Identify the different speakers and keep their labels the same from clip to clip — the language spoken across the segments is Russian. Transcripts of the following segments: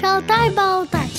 Speaker 1: Шалтай-болтай.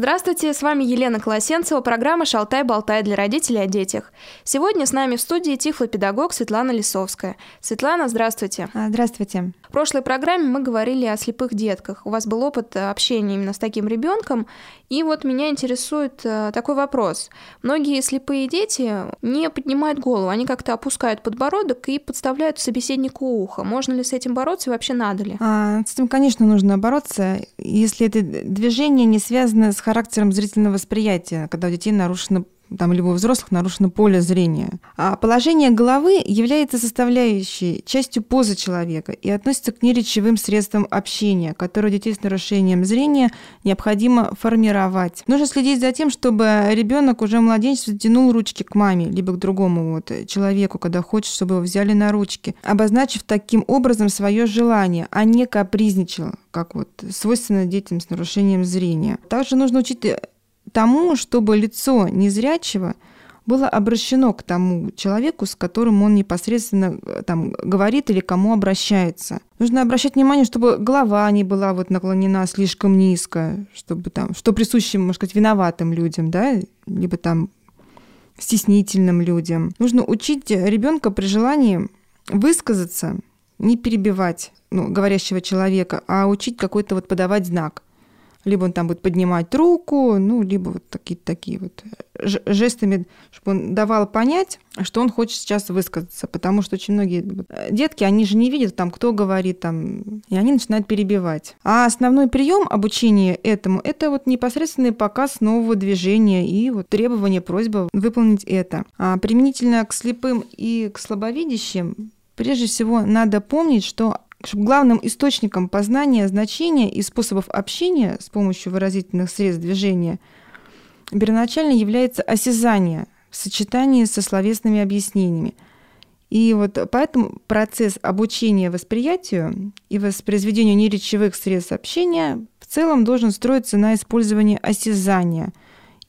Speaker 2: Здравствуйте, с вами Елена Колосенцева, программа «Шалтай-болтай» для родителей о детях. Сегодня с нами в студии тифлопедагог Светлана Лисовская. Светлана, здравствуйте.
Speaker 3: А, Здравствуйте.
Speaker 2: В прошлой программе мы говорили о слепых детках. У вас был опыт общения именно с таким ребенком, и вот меня интересует э, такой вопрос. Многие слепые дети не поднимают голову, они как-то опускают подбородок и подставляют собеседнику ухо. Можно ли с этим бороться и вообще надо ли?
Speaker 3: А, С этим, конечно, нужно бороться, если это движение не связано с характером зрительного восприятия, когда у детей нарушено там, либо у взрослых нарушено поле зрения. А положение головы является составляющей, частью позы человека и относится к неречевым средствам общения, которые у детей с нарушением зрения необходимо формировать. Нужно следить за тем, чтобы ребенок уже в младенчестве тянул ручки к маме, либо к другому вот человеку, когда хочет, чтобы его взяли на ручки, обозначив таким образом свое желание, а не капризничал, как вот свойственно детям с нарушением зрения. Также нужно учить тому, чтобы лицо незрячего было обращено к тому человеку, с которым он непосредственно э, там, говорит или кому обращается. Нужно обращать внимание, чтобы голова не была вот наклонена слишком низко, чтобы там, что присуще, можно сказать, виноватым людям, да, либо там стеснительным людям. Нужно учить ребенка при желании высказаться, не перебивать ну, говорящего человека, а учить какой-то вот подавать знак. Либо он там будет поднимать руку, ну, либо вот такие, такие вот жестами, чтобы он давал понять, что он хочет сейчас высказаться. Потому что очень многие детки, они же не видят там, кто говорит там, и они начинают перебивать. А основной прием обучения этому – это вот непосредственный показ нового движения и вот требование, просьба выполнить это. А применительно к слепым и к слабовидящим, прежде всего надо помнить, что чтобы главным источником познания значения и способов общения с помощью выразительных средств движения первоначально является осязание в сочетании со словесными объяснениями. И вот поэтому процесс обучения восприятию и воспроизведению неречевых средств общения в целом должен строиться на использовании осязания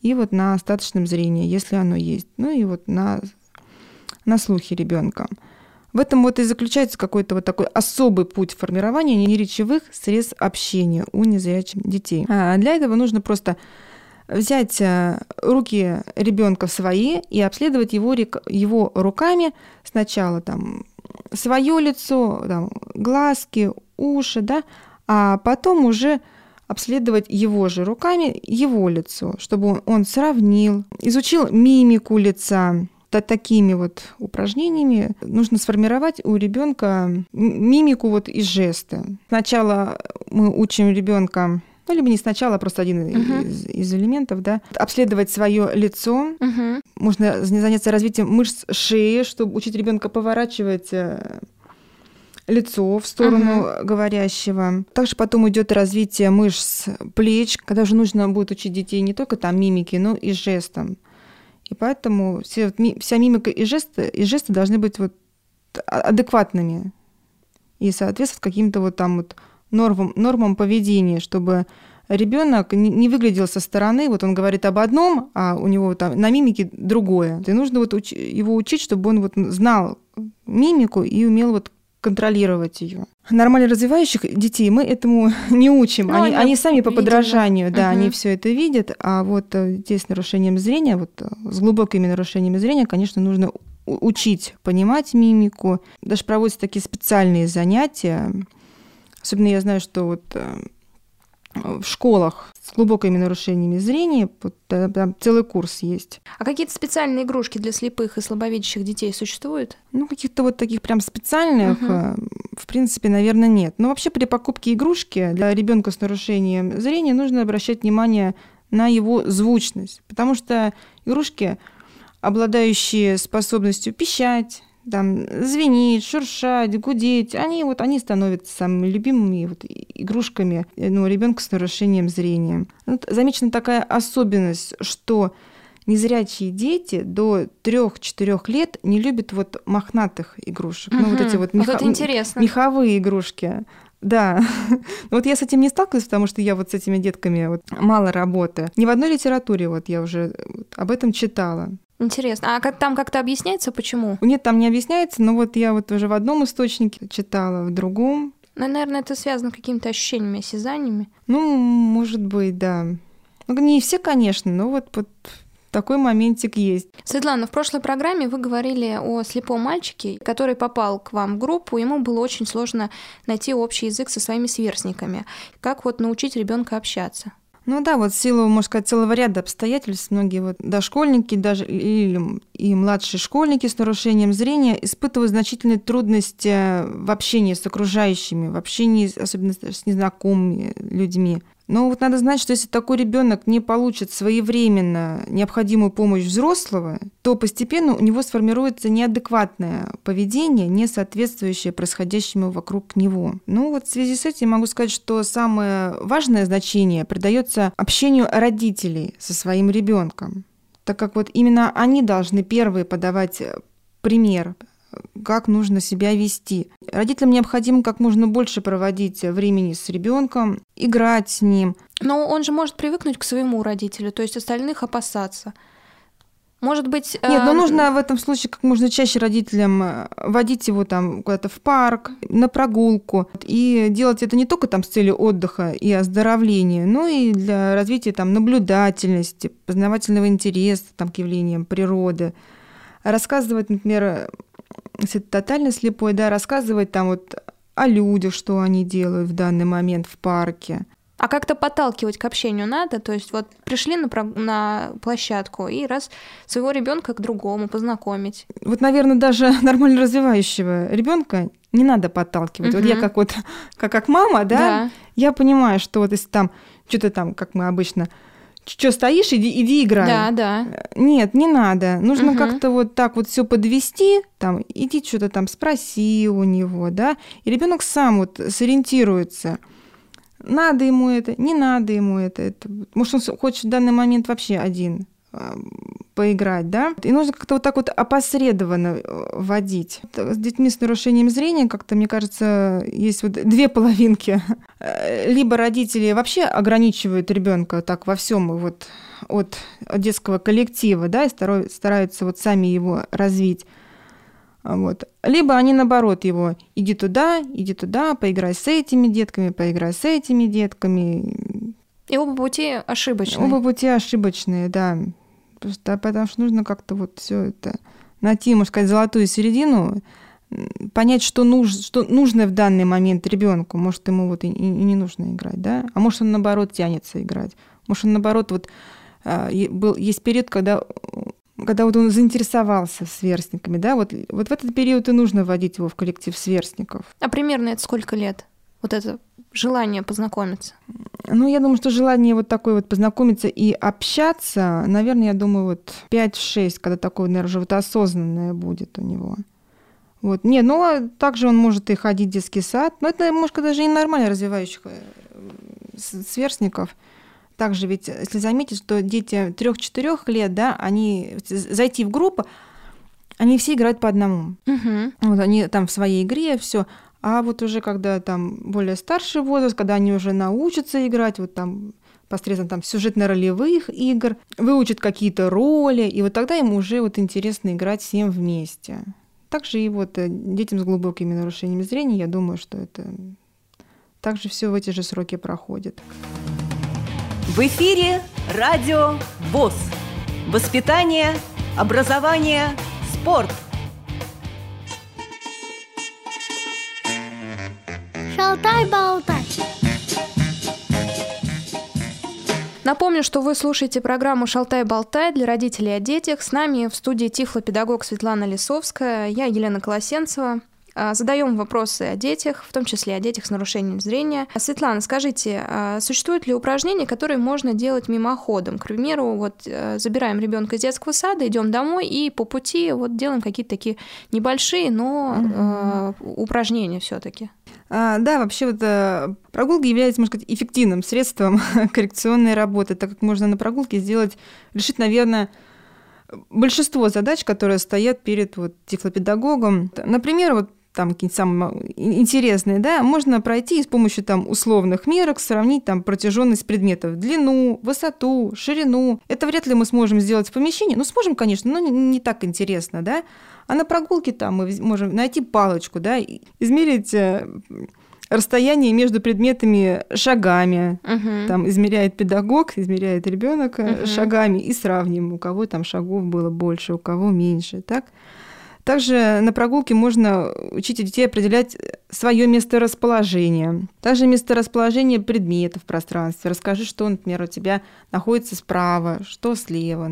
Speaker 3: и вот на остаточном зрении, если оно есть, ну и вот на, на слухе ребенка. В этом вот и заключается какой-то вот такой особый путь формирования неречевых средств общения у незрячих детей. А для этого нужно просто взять э, руки ребенка в свои и обследовать его, его руками сначала там свое лицо, там, глазки, уши, да, а потом уже обследовать его же руками его лицо, чтобы он, он сравнил, изучил мимику лица, такими вот упражнениями нужно сформировать у ребенка мимику вот и жесты. Сначала мы учим ребенка ну, либо не сначала, а просто один uh-huh. из, из элементов, да, обследовать свое лицо. Uh-huh. Можно заняться развитием мышц шеи, чтобы учить ребенка поворачивать э, лицо в сторону uh-huh. говорящего. Также потом идет развитие мышц плеч, когда уже нужно будет учить детей не только там мимики, но и жестам. И поэтому все, вся мимика и жесты, и жесты должны быть вот адекватными и соответствовать каким-то вот там вот нормам, нормам поведения, чтобы ребенок не выглядел со стороны, вот он говорит об одном, а у него там на мимике другое. И нужно вот уч- его учить, чтобы он вот знал мимику и умел вот контролировать ее. Нормально развивающих детей мы этому не учим. Ну, они, они сами по подражанию, да, угу. они все это видят. А вот э, детей с нарушением зрения, вот э, с глубокими нарушениями зрения, конечно, нужно учить понимать мимику. Даже проводятся такие специальные занятия. Особенно я знаю, что вот э, в школах с глубокими нарушениями зрения, вот, там целый курс есть.
Speaker 2: А какие-то специальные игрушки для слепых и слабовидящих детей существуют?
Speaker 3: Ну, каких-то вот таких прям специальных, угу. в принципе, наверное, нет. Но вообще при покупке игрушки для ребенка с нарушением зрения нужно обращать внимание на его звучность, потому что игрушки, обладающие способностью пищать, там, звенить, шуршать, гудеть, они вот они становятся самыми любимыми вот, игрушками ну, ребенка с нарушением зрения. Вот замечена такая особенность, что незрячие дети до 3-4 лет не любят вот мохнатых игрушек.
Speaker 2: Угу. Ну, вот эти вот, меха... вот интересно.
Speaker 3: меховые игрушки. Да. вот я с этим не сталкиваюсь, потому что я вот с этими детками вот мало работаю. Ни в одной литературе вот я уже об этом читала.
Speaker 2: Интересно. А как, там как-то объясняется, почему?
Speaker 3: Нет, там не объясняется, но вот я вот уже в одном источнике читала, в другом.
Speaker 2: Ну, наверное, это связано с какими-то ощущениями, осязаниями.
Speaker 3: Ну, может быть, да. Ну, не все, конечно, но вот, вот такой моментик есть.
Speaker 2: Светлана, в прошлой программе вы говорили о слепом мальчике, который попал к вам в группу. Ему было очень сложно найти общий язык со своими сверстниками. Как вот научить ребенка общаться?
Speaker 3: Ну да, вот в силу, можно сказать, целого ряда обстоятельств многие вот дошкольники даже или и младшие школьники с нарушением зрения испытывают значительные трудности в общении с окружающими, в общении особенно с незнакомыми людьми. Но вот надо знать, что если такой ребенок не получит своевременно необходимую помощь взрослого, то постепенно у него сформируется неадекватное поведение, не соответствующее происходящему вокруг него. Ну вот в связи с этим могу сказать, что самое важное значение придается общению родителей со своим ребенком так как вот именно они должны первые подавать пример, как нужно себя вести. Родителям необходимо как можно больше проводить времени с ребенком, играть с ним.
Speaker 2: Но он же может привыкнуть к своему родителю, то есть остальных опасаться. Может быть...
Speaker 3: Нет, но нужно в этом случае как можно чаще родителям э, водить его там куда-то в парк, на прогулку. И делать это не только там с целью отдыха и оздоровления, но и для развития там наблюдательности, познавательного интереса там, к явлениям природы. Рассказывать, например, если ты тотально слепой, да, рассказывать там вот о людях, что они делают в данный момент в парке.
Speaker 2: А как-то подталкивать к общению надо, то есть вот пришли на, на площадку и раз своего ребенка к другому познакомить.
Speaker 3: Вот, наверное, даже нормально развивающего ребенка не надо подталкивать. Угу. Вот я как вот как, как мама, да, да, я понимаю, что вот если там что-то там, как мы обычно что стоишь, иди, иди играй.
Speaker 2: Да, да.
Speaker 3: Нет, не надо. Нужно угу. как-то вот так вот все подвести, там, иди что-то там спроси у него, да, и ребенок сам вот сориентируется. Надо ему это, не надо ему это. это. Может, он хочет в данный момент вообще один поиграть, да, и нужно как-то вот так вот опосредованно э, водить. С детьми с нарушением зрения как-то, мне кажется, есть вот две половинки. Э, либо родители вообще ограничивают ребенка так во всем вот от детского коллектива, да, и стараются вот сами его развить. Вот. Либо они наоборот его иди туда, иди туда, поиграй с этими детками, поиграй с этими детками.
Speaker 2: И оба пути ошибочные.
Speaker 3: Оба пути ошибочные, да. Просто потому что нужно как-то вот все это найти, можно сказать, золотую середину, понять, что, нужно, что нужно в данный момент ребенку. Может, ему вот и, и не нужно играть, да? А может, он наоборот тянется играть. Может, он наоборот вот а, был, есть период, когда когда вот он заинтересовался сверстниками, да, вот, вот в этот период и нужно вводить его в коллектив сверстников.
Speaker 2: А примерно это сколько лет? Вот это желание познакомиться?
Speaker 3: Ну, я думаю, что желание вот такое вот познакомиться и общаться, наверное, я думаю, вот 5-6, когда такое, наверное, уже вот осознанное будет у него. Вот. Не, ну, а также он может и ходить в детский сад. Но это, может, даже и нормально развивающих э, сверстников. Также ведь, если заметить, что дети 3-4 лет, да, они зайти в группу, они все играют по одному.
Speaker 2: Угу.
Speaker 3: Вот они там в своей игре, все. А вот уже когда там более старший возраст, когда они уже научатся играть, вот там посредством там сюжетно-ролевых игр, выучат какие-то роли, и вот тогда им уже вот интересно играть всем вместе. Также и вот э, детям с глубокими нарушениями зрения, я думаю, что это также все в эти же сроки проходит.
Speaker 1: В эфире радио ВОЗ. Воспитание, образование, спорт –
Speaker 2: Шалтай-болтай. Напомню, что вы слушаете программу «Шалтай-болтай» для родителей о детях. С нами в студии тифлопедагог Светлана Лисовская, я Елена Колосенцева. А, задаем вопросы о детях, в том числе о детях с нарушением зрения. Светлана, скажите, а существуют ли упражнения, которые можно делать мимоходом? К примеру, вот э, забираем ребенка из детского сада, идем домой и по пути вот делаем какие-то такие небольшие, но угу. упражнения все-таки.
Speaker 3: А, да, вообще вот э, прогулка является, можно сказать, эффективным средством коррекционной работы, так как можно на прогулке сделать, решить, наверное, большинство задач, которые стоят перед вот тифлопедагогом. Например, вот там какие-нибудь самые интересные, да, можно пройти с помощью там условных мерок, сравнить там протяженность предметов, длину, высоту, ширину. Это вряд ли мы сможем сделать в помещении. Ну, сможем, конечно, но не, не так интересно, да. А на прогулке там мы можем найти палочку, да, измерить э, расстояние между предметами шагами.
Speaker 2: Мгм.
Speaker 3: Там измеряет педагог, измеряет ребенок
Speaker 2: Мгм.
Speaker 3: шагами и сравним, у кого там шагов было больше, у кого меньше. Так? Также на прогулке можно учить детей определять свое месторасположение. Также месторасположение предметов в пространстве. Расскажи, что, например, у тебя находится справа, что слева,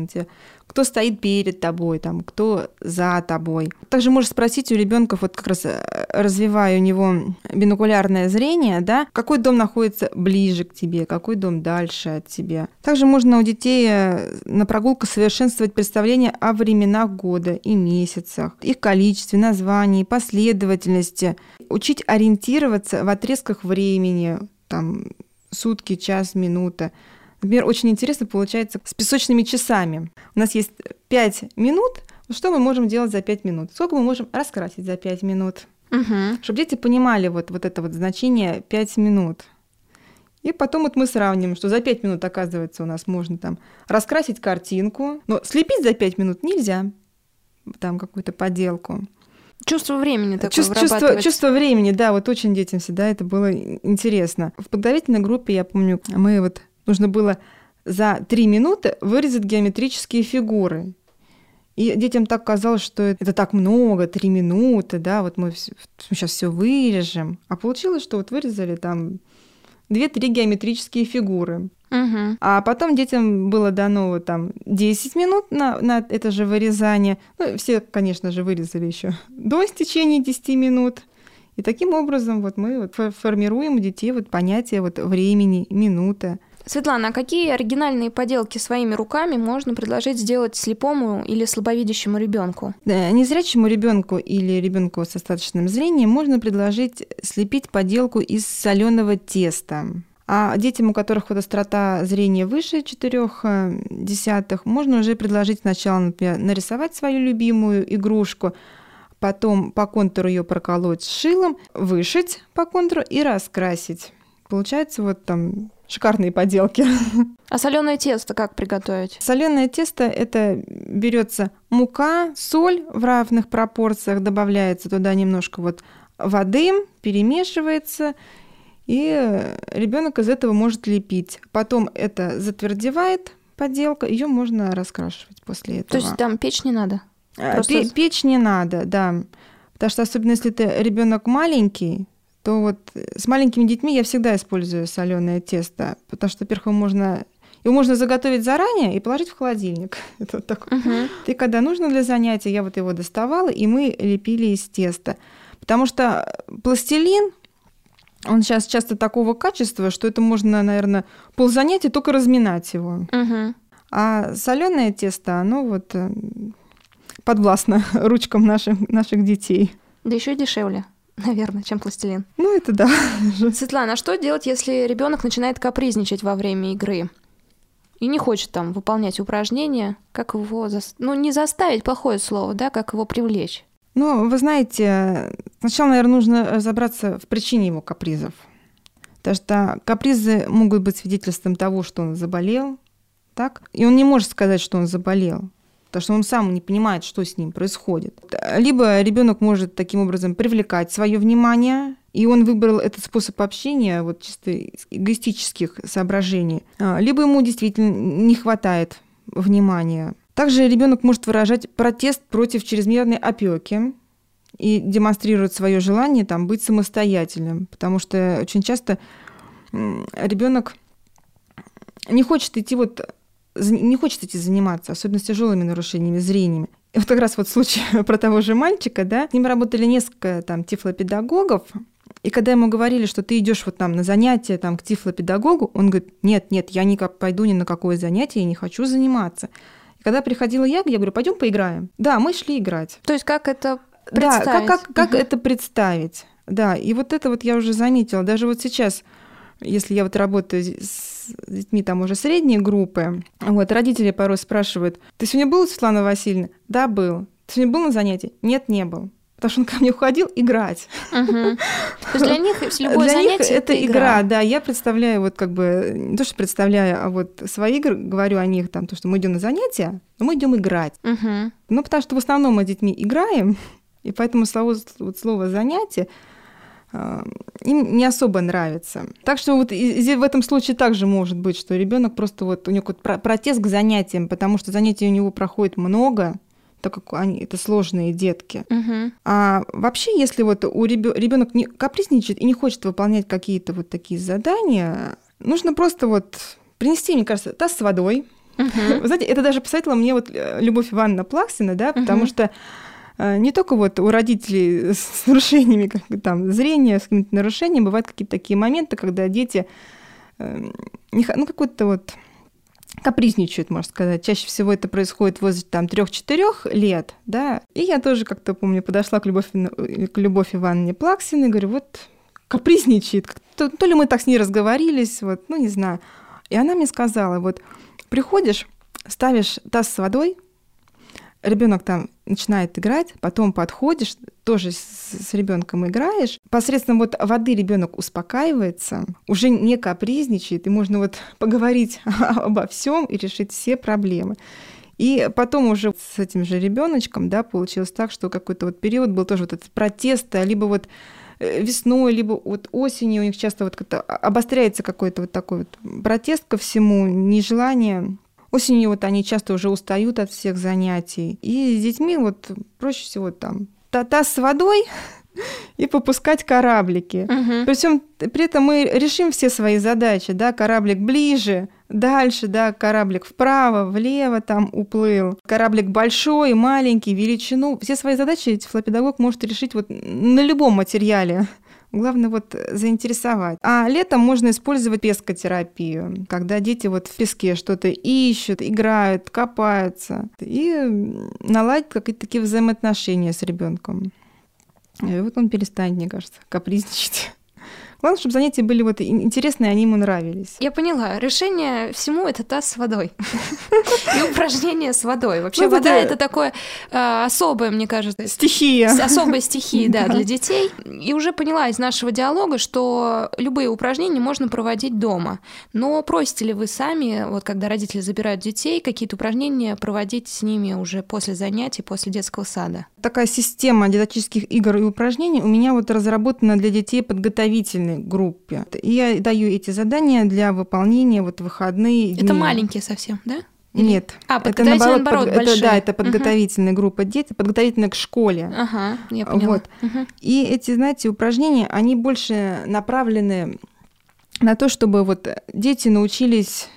Speaker 3: кто стоит перед тобой, там, кто за тобой. Также можешь спросить у ребенка, вот как раз э, развивая у него бинокулярное зрение, да, какой дом находится ближе к тебе, какой дом дальше от тебя. Также можно у детей э, на прогулках совершенствовать представление о временах года и месяцах, их количестве, названии, последовательности, учить ориентироваться в отрезках времени, там, сутки, час, минута. Например, очень интересно получается с песочными часами. У нас есть 5 минут. Что мы можем делать за 5 минут? Сколько мы можем раскрасить за 5 минут?
Speaker 2: Мгм.
Speaker 3: Чтобы дети понимали вот, вот это вот значение 5 минут. И потом вот мы сравним, что за 5 минут, оказывается, у нас можно там раскрасить картинку, но слепить за 5 минут нельзя, там какую-то поделку.
Speaker 2: Чувство времени такое
Speaker 3: Чувство, чувство, чувство времени, да, вот очень детям всегда это было интересно. В подготовительной группе, я помню, мы вот нужно было за три минуты вырезать геометрические фигуры. И детям так казалось, что это так много, три минуты, да, вот мы сейчас все вырежем. А получилось, что вот вырезали там две-три геометрические фигуры.
Speaker 2: Мгм.
Speaker 3: А потом детям было дано вот там 10 минут на, на это же вырезание. Ну, все, конечно же, вырезали еще до истечения 10 минут. И таким образом вот мы вот фо- формируем у детей вот понятие вот времени, минуты.
Speaker 2: Светлана, а какие оригинальные поделки своими руками можно предложить сделать слепому или слабовидящему ребенку?
Speaker 3: Да, Незрячему ребенку или ребенку с остаточным зрением можно предложить слепить поделку из соленого теста. А детям, у которых вот острота зрения выше четырех десятых, можно уже предложить сначала, например, нарисовать свою любимую игрушку, потом по контуру ее проколоть шилом, вышить по контуру и раскрасить. Получается вот там шикарные поделки.
Speaker 2: А соленое тесто как приготовить?
Speaker 3: Соленое тесто это берется мука, соль в равных пропорциях, добавляется туда немножко вот воды, перемешивается, и ребенок из этого может лепить. Потом это затвердевает поделка, ее можно раскрашивать после этого.
Speaker 2: То есть там печь не надо?
Speaker 3: А,
Speaker 2: просто-
Speaker 3: пе- Печь не надо, да. Потому что особенно если ты ребенок маленький, то вот с маленькими детьми я всегда использую соленое тесто, потому что, во-первых, можно его можно заготовить заранее и положить в холодильник. Это вот такой.
Speaker 2: Мгм.
Speaker 3: И когда нужно для занятия, я вот его доставала, и мы лепили из теста. Потому что пластилин, он сейчас часто такого качества, что это можно, наверное, ползанятия только разминать его.
Speaker 2: Мгм.
Speaker 3: А соленое тесто, оно вот э, подвластно ручкам наших, наших детей.
Speaker 2: Да еще и дешевле, наверное, чем пластилин.
Speaker 3: Ну, это да.
Speaker 2: Светлана, а что делать, если ребенок начинает капризничать во время игры? И не хочет там выполнять упражнения, как его, зас- ну не заставить, плохое слово, да, как его привлечь?
Speaker 3: Ну, вы знаете, сначала, наверное, нужно разобраться в причине его капризов. Потому что капризы могут быть свидетельством того, что он заболел, так? И он не может сказать, что он заболел, потому что он сам не понимает, что с ним происходит. Либо ребенок может таким образом привлекать свое внимание, и он выбрал этот способ общения вот чисто из эгоистических соображений, А, либо ему действительно не хватает внимания. Также ребенок может выражать протест против чрезмерной опеки и демонстрирует свое желание там, быть самостоятельным, потому что очень часто ребенок не хочет идти вот не хочет идти заниматься, особенно с тяжелыми нарушениями зрениями. И вот как раз вот случай про того же мальчика, да, с ним работали несколько там тифлопедагогов, и когда ему говорили, что ты идешь вот там на занятия там к тифлопедагогу, он говорит, нет, нет, я не пойду ни на какое занятие, я не хочу заниматься. И когда приходила я, я говорю, пойдем поиграем. Да, мы шли играть.
Speaker 2: То есть как это
Speaker 3: Да,
Speaker 2: представить?
Speaker 3: как, как, как
Speaker 2: Мгм.
Speaker 3: это представить? Да, и вот это вот я уже заметила. Даже вот сейчас, если я вот работаю с детьми там уже средней группы, вот родители порой спрашивают, ты сегодня был, Светлана Васильевна? Да, был. Ты сегодня был на занятии? Нет, не был. Потому что он ко мне уходил играть.
Speaker 2: Мгм. То есть для них любое
Speaker 3: Для них
Speaker 2: занятие
Speaker 3: это игра, да. Я представляю вот как бы не то, что представляю, а вот свои игры говорю о них там, то, что мы идем на занятия, но мы идем играть.
Speaker 2: Мгм.
Speaker 3: Ну, потому что в основном мы с детьми играем, и поэтому слово, вот слово занятие им не особо нравится. Так что вот в этом случае также может быть, что ребенок просто вот у него вот протест к занятиям, потому что занятий у него проходит много, так как они это сложные детки.
Speaker 2: Угу.
Speaker 3: А вообще, если вот у ребенок не капризничает и не хочет выполнять какие-то вот такие задания, нужно просто вот принести, мне кажется, таз с водой.
Speaker 2: Угу.
Speaker 3: Вы знаете, это даже посоветовала мне вот э, Любовь Ивановна Плаксина, да, потому угу. что не только вот у родителей с нарушениями как бы, там, зрения, с какими-то нарушениями, бывают какие-то такие моменты, когда дети, э, ну, какой-то вот капризничают, можно сказать. Чаще всего это происходит возле там 3-4 лет, да. И я тоже как-то помню, подошла к Любовь, к Любовь Ивановне Плаксиной, говорю, вот капризничает. То, то ли мы так с ней разговорились, вот, ну, не знаю. И она мне сказала, вот, приходишь, ставишь таз с водой, ребенок там начинает играть, потом подходишь, тоже с, с ребенком играешь. Посредством вот воды ребенок успокаивается, уже не капризничает, и можно вот поговорить обо всем и решить все проблемы. И потом уже с этим же ребеночком, да, получилось так, что какой-то вот период был тоже вот этот протест, либо вот э, весной, либо вот осенью у них часто вот как-то обостряется какой-то вот такой вот протест ко всему, нежелание Осенью вот они часто уже устают от всех занятий. И с детьми вот проще всего там таз с водой и попускать кораблики.
Speaker 2: Угу.
Speaker 3: Причем при этом мы решим все свои задачи, да, кораблик ближе, дальше, да, кораблик вправо, влево там уплыл, кораблик большой, маленький, величину. Все свои задачи тифлопедагог может решить вот на любом материале. Главное вот заинтересовать. А летом можно использовать пескотерапию, когда дети вот в песке что-то ищут, играют, копаются и наладить какие-то такие взаимоотношения с ребенком. И вот он перестанет, мне кажется, капризничать. Главное, чтобы занятия были вот интересные, они ему нравились.
Speaker 2: Я поняла. Решение всему это таз с водой. И упражнение с водой. Вообще
Speaker 3: Ну,
Speaker 2: вода
Speaker 3: да.
Speaker 2: это такое э, особое, мне кажется,
Speaker 3: Стихия.
Speaker 2: особая стихия, да, для детей. И уже поняла из нашего диалога, что любые упражнения можно проводить дома. Но просите ли вы сами, вот когда родители забирают детей, какие-то упражнения проводить с ними уже после занятий, после детского сада?
Speaker 3: Такая система дидактических игр и упражнений у меня вот разработана для детей подготовительной группе. И я даю эти задания для выполнения вот выходные
Speaker 2: Это
Speaker 3: дни.
Speaker 2: маленькие совсем, да? Или-
Speaker 3: Нет.
Speaker 2: А,
Speaker 3: это наоборот,
Speaker 2: наоборот,
Speaker 3: под- это, да, это подготовительная группа детей, подготовительная к школе.
Speaker 2: Ага, я поняла.
Speaker 3: Вот.
Speaker 2: Мгм.
Speaker 3: И эти, знаете, упражнения, они больше направлены на то, чтобы вот дети научились,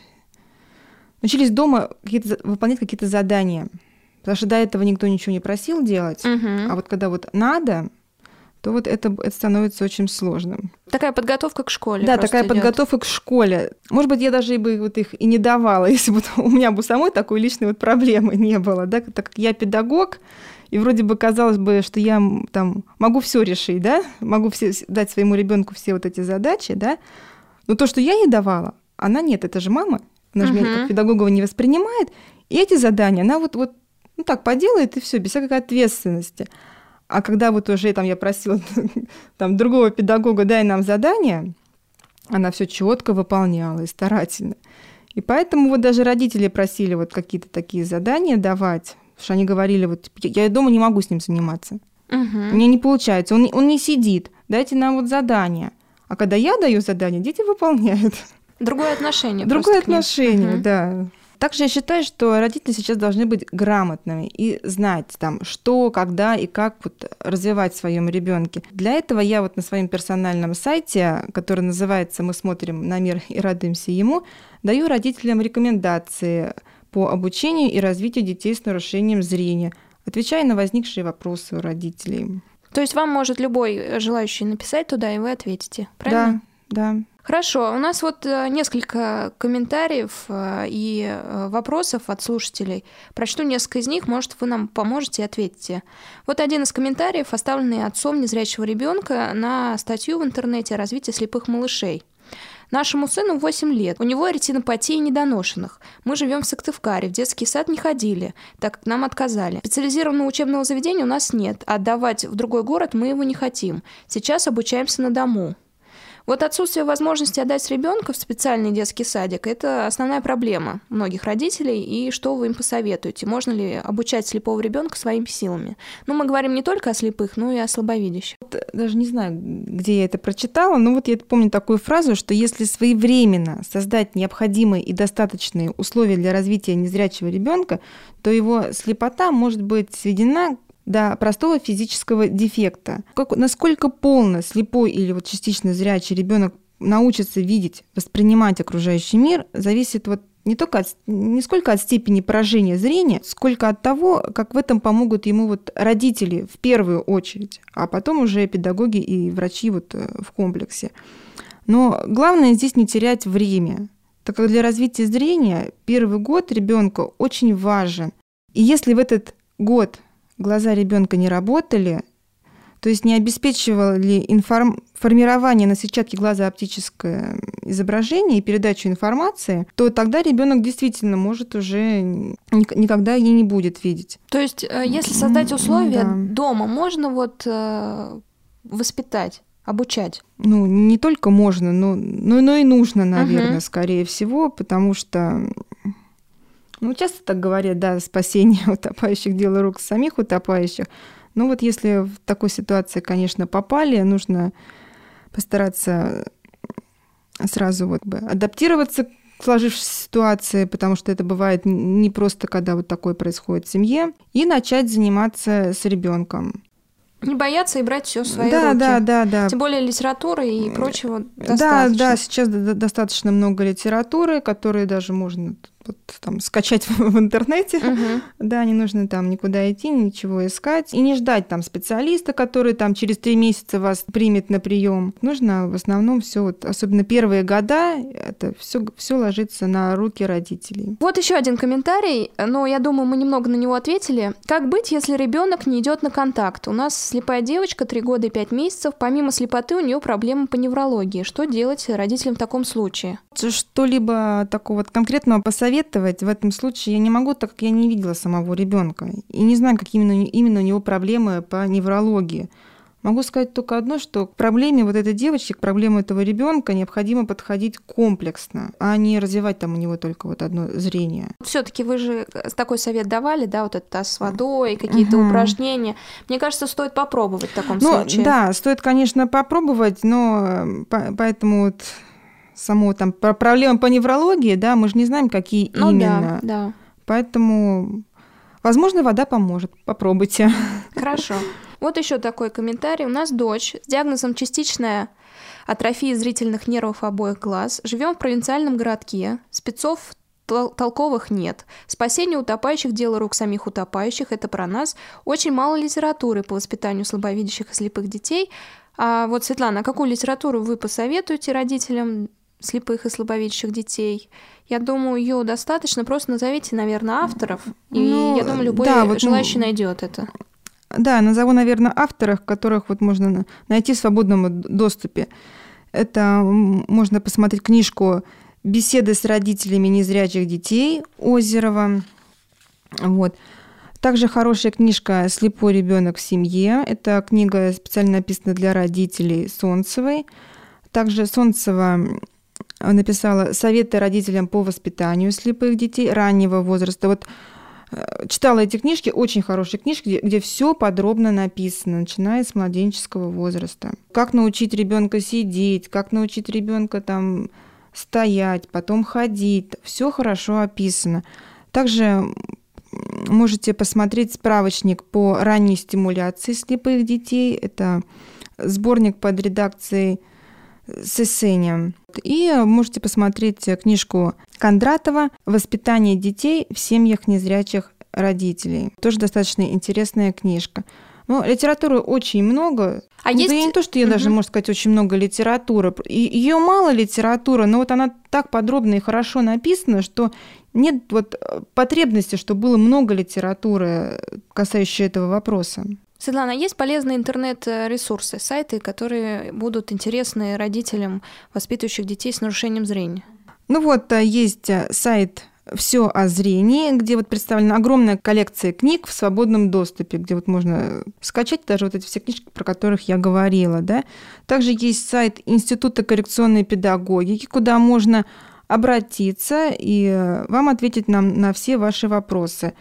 Speaker 3: научились дома какие-то, за- выполнять какие-то задания. Потому что до этого никто ничего не просил делать.
Speaker 2: Мгм.
Speaker 3: А вот когда вот надо, то вот это, это становится очень сложным.
Speaker 2: Такая подготовка к школе.
Speaker 3: да, такая
Speaker 2: идёт.
Speaker 3: подготовка к школе. Может быть, я даже и бы вот их и не давала, если бы у меня бы самой такой личной вот проблемы не было, да, так как я педагог, и вроде бы казалось бы, что я там могу все решить, да, могу все, дать своему ребенку все вот эти задачи, да, но то, что я ей давала, она нет, это же мама, она же меня
Speaker 2: Мгм.
Speaker 3: как педагога не воспринимает, и эти задания она вот, вот ну так поделает и все, без всякой ответственности. А когда вот уже там я просила там другого педагога, дай нам задание, она все четко выполняла и старательно. И поэтому вот даже родители просили вот какие-то такие задания давать, потому что они говорили, вот я дома не могу с ним заниматься.
Speaker 2: Мгм.
Speaker 3: Мне не получается, он, не- он не сидит, дайте нам вот задание. А когда я даю задание, дети выполняют.
Speaker 2: Другое отношение.
Speaker 3: Другое отношение,
Speaker 2: Мгм.
Speaker 3: да. Также я считаю, что родители сейчас должны быть грамотными и знать, там, что, когда и как вот развивать в своем ребенке. Для этого я вот на своем персональном сайте, который называется «Мы смотрим на мир и радуемся ему», даю родителям рекомендации по обучению и развитию детей с нарушением зрения, отвечая на возникшие вопросы у родителей.
Speaker 2: То есть вам может любой желающий написать туда, и вы ответите. Правильно?
Speaker 3: Да.
Speaker 2: Хорошо, у нас вот э, несколько комментариев э, и э, вопросов от слушателей. Прочту несколько из них, может, вы нам поможете и ответите. Вот один из комментариев, оставленный отцом незрячего ребенка на статью в интернете о развитии слепых малышей. Нашему сыну 8 лет. У него ретинопатия недоношенных. Мы живем в Сыктывкаре, в детский сад не ходили, так как нам отказали. Специализированного учебного заведения у нас нет, а отдавать в другой город мы его не хотим. Сейчас обучаемся на дому. Вот отсутствие возможности отдать ребенка в специальный детский садик – это основная проблема многих родителей. И что вы им посоветуете? Можно ли обучать слепого ребенка своими силами? Ну, мы говорим не только о слепых, но и о слабовидящих.
Speaker 3: Вот, даже не знаю, где я это прочитала, но вот я помню такую фразу, что если своевременно создать необходимые и достаточные условия для развития незрячего ребенка, то его слепота может быть сведена до простого физического дефекта. Как, насколько полно слепой или вот частично зрячий ребенок научится видеть, воспринимать окружающий мир, зависит вот не только от, не сколько от степени поражения зрения, сколько от того, как в этом помогут ему вот родители в первую очередь, а потом уже педагоги и врачи вот э, в комплексе. Но главное здесь не терять время, так как для развития зрения первый год ребенка очень важен. И если в этот год глаза ребенка не работали, то есть не обеспечивали информ... формирование на сетчатке глаза оптическое изображение и передачу информации, то тогда ребенок действительно может уже никогда и не будет видеть.
Speaker 2: То есть, э, если создать условия да. дома, можно вот э, воспитать обучать?
Speaker 3: Ну, не только можно, но, но, но и нужно, наверное, uh-huh. скорее всего, потому что ну, часто так говорят, да, спасение утопающих – дело рук самих утопающих. Но вот если в такой ситуации, конечно, попали, нужно постараться сразу вот бы адаптироваться к сложившейся ситуации, потому что это бывает не просто, когда вот такое происходит в семье, и начать заниматься с ребенком.
Speaker 2: Не бояться и брать все в свои
Speaker 3: да,
Speaker 2: руки.
Speaker 3: Да, да, да.
Speaker 2: Тем более литературы и прочего
Speaker 3: достаточно. Да, да, сейчас достаточно много литературы, которые даже можно вот, там, скачать в, интернете. Угу. Да, не нужно там никуда идти, ничего искать. И не ждать там специалиста, который там через три месяца вас примет на прием. Нужно в основном все, вот, особенно первые года, это все, все ложится на руки родителей.
Speaker 2: Вот еще один комментарий, но я думаю, мы немного на него ответили. Как быть, если ребенок не идет на контакт? У нас слепая девочка, три года и пять месяцев. Помимо слепоты у нее проблемы по неврологии. Что делать родителям в таком случае?
Speaker 3: Что-либо такого конкретного посоветовать посоветовать в этом случае я не могу, так как я не видела самого ребенка и не знаю, какие именно, именно у него проблемы по неврологии. Могу сказать только одно, что к проблеме вот этой девочки, к проблеме этого ребенка необходимо подходить комплексно, а не развивать там у него только вот одно зрение.
Speaker 2: Все-таки вы же такой совет давали, да, вот это с водой, какие-то угу. упражнения. Мне кажется, стоит попробовать в таком
Speaker 3: ну,
Speaker 2: случае.
Speaker 3: Да, стоит, конечно, попробовать, но поэтому вот само там проблемы по неврологии, да, мы же не знаем, какие ну, именно.
Speaker 2: Да, да.
Speaker 3: Поэтому, возможно, вода поможет. Попробуйте.
Speaker 2: Хорошо. Вот еще такой комментарий. У нас дочь с диагнозом частичная атрофия зрительных нервов обоих глаз. Живем в провинциальном городке. Спецов толковых нет. Спасение утопающих – дело рук самих утопающих, это про нас. Очень мало литературы по воспитанию слабовидящих и слепых детей. А вот, Светлана, какую литературу вы посоветуете родителям слепых и слабовидящих детей. Я думаю, ее достаточно. Просто назовите, наверное, авторов. И ну, я думаю, любой да, вот, желающий ну, найдет это.
Speaker 3: Да, назову, наверное, авторов, которых вот можно найти в свободном доступе. Это можно посмотреть книжку «Беседы с родителями незрячих детей» Озерова. Вот. Также хорошая книжка «Слепой ребенок в семье». Это книга специально написана для родителей Солнцевой. Также Солнцева написала советы родителям по воспитанию слепых детей раннего возраста. Вот э, читала эти книжки, очень хорошие книжки, где, где все подробно написано, начиная с младенческого возраста. Как научить ребенка сидеть, как научить ребенка там стоять, потом ходить. Все хорошо описано. Также можете посмотреть справочник по ранней стимуляции слепых детей. Это сборник под редакцией с эссением. И можете посмотреть книжку Кондратова «Воспитание детей в семьях незрячих родителей». Тоже достаточно интересная книжка. Ну, литературы очень много. А ну, есть... Да не то, что я угу. даже, можно сказать, очень много литературы. Ее мало литературы, но вот она так подробно и хорошо написана, что нет вот потребности, чтобы было много литературы, касающейся этого вопроса.
Speaker 2: Светлана, есть полезные интернет-ресурсы, сайты, которые будут интересны родителям, воспитывающих детей с нарушением зрения?
Speaker 3: Ну вот, э, есть э, сайт все о зрении, где вот представлена огромная коллекция книг в свободном доступе, где вот можно скачать даже вот эти все книжки, про которых я говорила. Да? Также есть сайт Института коррекционной педагогики, куда можно обратиться, и э, вам ответить нам на все ваши вопросы.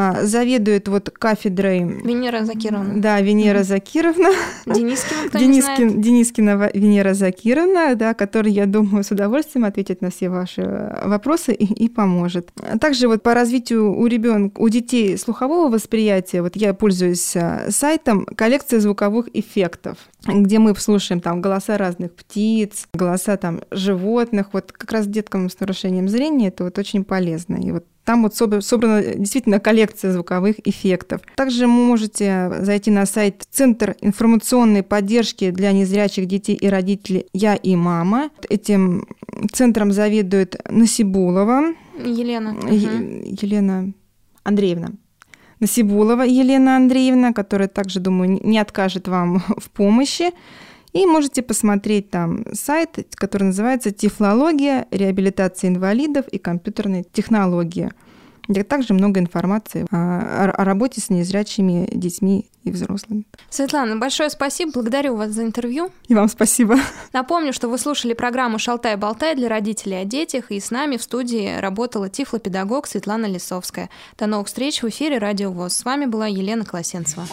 Speaker 3: А, заведует вот кафедрой...
Speaker 2: Венера Закировна.
Speaker 3: Да, Венера Закировна.
Speaker 2: Денискина, кто
Speaker 3: Денискин, Денискина Венера Закировна, да, который, я думаю, с удовольствием ответит на все ваши вопросы и, и поможет. Также вот по развитию у ребенка, у детей слухового восприятия, вот я пользуюсь а, сайтом коллекция звуковых эффектов, где мы слушаем там голоса разных птиц, голоса там животных. Вот как раз деткам с нарушением зрения это вот очень полезно. И вот там вот собрана действительно коллекция звуковых эффектов. Также вы можете зайти на сайт Центр информационной поддержки для незрячих детей и родителей «Я и мама». Этим центром заведует Насибулова.
Speaker 2: Елена.
Speaker 3: Е- Елена Андреевна. Насибулова Елена Андреевна, которая также, думаю, не откажет вам в помощи. И можете посмотреть там сайт, который называется «Тифлология, реабилитация инвалидов и компьютерные технологии», где также много информации о, о работе с незрячими детьми и взрослыми.
Speaker 2: Светлана, большое спасибо, благодарю вас за интервью.
Speaker 3: И вам спасибо.
Speaker 2: Напомню, что вы слушали программу «Шалтай-болтай» для родителей о детях, и с нами в студии работала тифлопедагог Светлана Лисовская. До новых встреч в эфире «Радио ВОЗ». С вами была Елена Колосенцева.